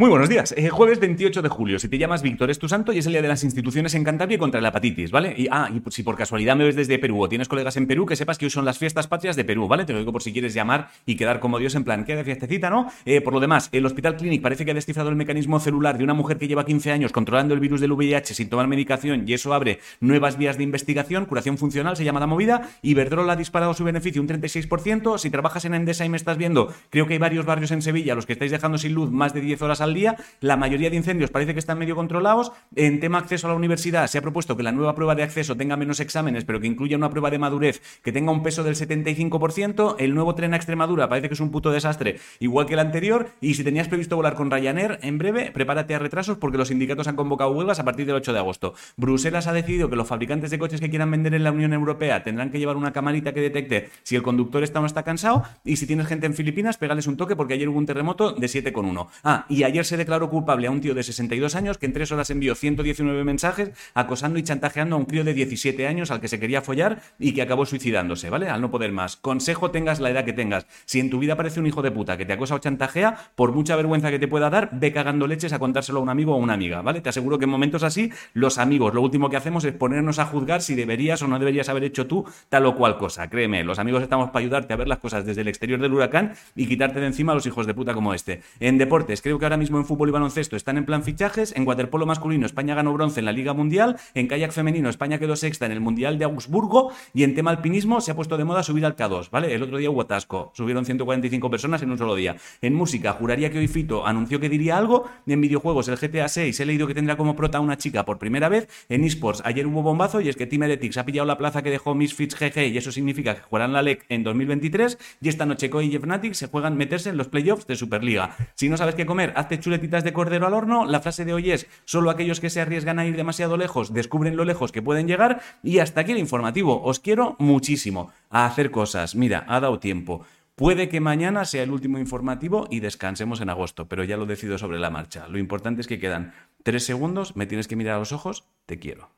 Muy buenos días. Eh, jueves 28 de julio. Si te llamas Víctor, es tu santo y es el día de las instituciones en Cantabria contra la hepatitis, ¿vale? Y, ah, y si por casualidad me ves desde Perú o tienes colegas en Perú, que sepas que hoy son las fiestas patrias de Perú, ¿vale? Te lo digo por si quieres llamar y quedar como Dios en plan, queda fiestecita, ¿no? Eh, por lo demás, el Hospital Clinic parece que ha descifrado el mecanismo celular de una mujer que lleva 15 años controlando el virus del VIH sin tomar medicación y eso abre nuevas vías de investigación, curación funcional, se llama la movida. Iberdrola ha disparado su beneficio un 36%. Si trabajas en Endesa y me estás viendo, creo que hay varios barrios en Sevilla los que estáis dejando sin luz más de 10 horas al día. La mayoría de incendios parece que están medio controlados. En tema acceso a la universidad se ha propuesto que la nueva prueba de acceso tenga menos exámenes, pero que incluya una prueba de madurez que tenga un peso del 75%. El nuevo tren a Extremadura parece que es un puto desastre, igual que el anterior. Y si tenías previsto volar con Ryanair en breve, prepárate a retrasos porque los sindicatos han convocado huelgas a partir del 8 de agosto. Bruselas ha decidido que los fabricantes de coches que quieran vender en la Unión Europea tendrán que llevar una camarita que detecte si el conductor está o no está cansado. Y si tienes gente en Filipinas, pégales un toque porque ayer hubo un terremoto de 7,1. Ah, y ayer se declaró culpable a un tío de 62 años que en tres horas envió 119 mensajes acosando y chantajeando a un crío de 17 años al que se quería follar y que acabó suicidándose, ¿vale? Al no poder más. Consejo tengas la edad que tengas. Si en tu vida aparece un hijo de puta que te acosa o chantajea, por mucha vergüenza que te pueda dar, ve cagando leches a contárselo a un amigo o a una amiga, ¿vale? Te aseguro que en momentos así, los amigos, lo último que hacemos es ponernos a juzgar si deberías o no deberías haber hecho tú tal o cual cosa. Créeme, los amigos estamos para ayudarte a ver las cosas desde el exterior del huracán y quitarte de encima a los hijos de puta como este. En deportes, creo que ahora mismo en fútbol y baloncesto están en plan fichajes. En waterpolo masculino, España ganó bronce en la Liga Mundial. En kayak femenino, España quedó sexta en el Mundial de Augsburgo. Y en tema alpinismo, se ha puesto de moda subir al K2, ¿vale? El otro día hubo. Subieron 145 personas en un solo día. En música, juraría que hoy Fito anunció que diría algo. En videojuegos, el GTA 6, he leído que tendrá como prota una chica por primera vez. En esports, ayer hubo bombazo y es que Team Heretics ha pillado la plaza que dejó Misfits GG y eso significa que jugarán la LEC en 2023. Y esta noche Koi y Fnatic se juegan meterse en los playoffs de Superliga. Si no sabes qué comer, chuletitas de cordero al horno. La frase de hoy es, solo aquellos que se arriesgan a ir demasiado lejos descubren lo lejos que pueden llegar. Y hasta aquí el informativo. Os quiero muchísimo a hacer cosas. Mira, ha dado tiempo. Puede que mañana sea el último informativo y descansemos en agosto, pero ya lo decido sobre la marcha. Lo importante es que quedan tres segundos, me tienes que mirar a los ojos, te quiero.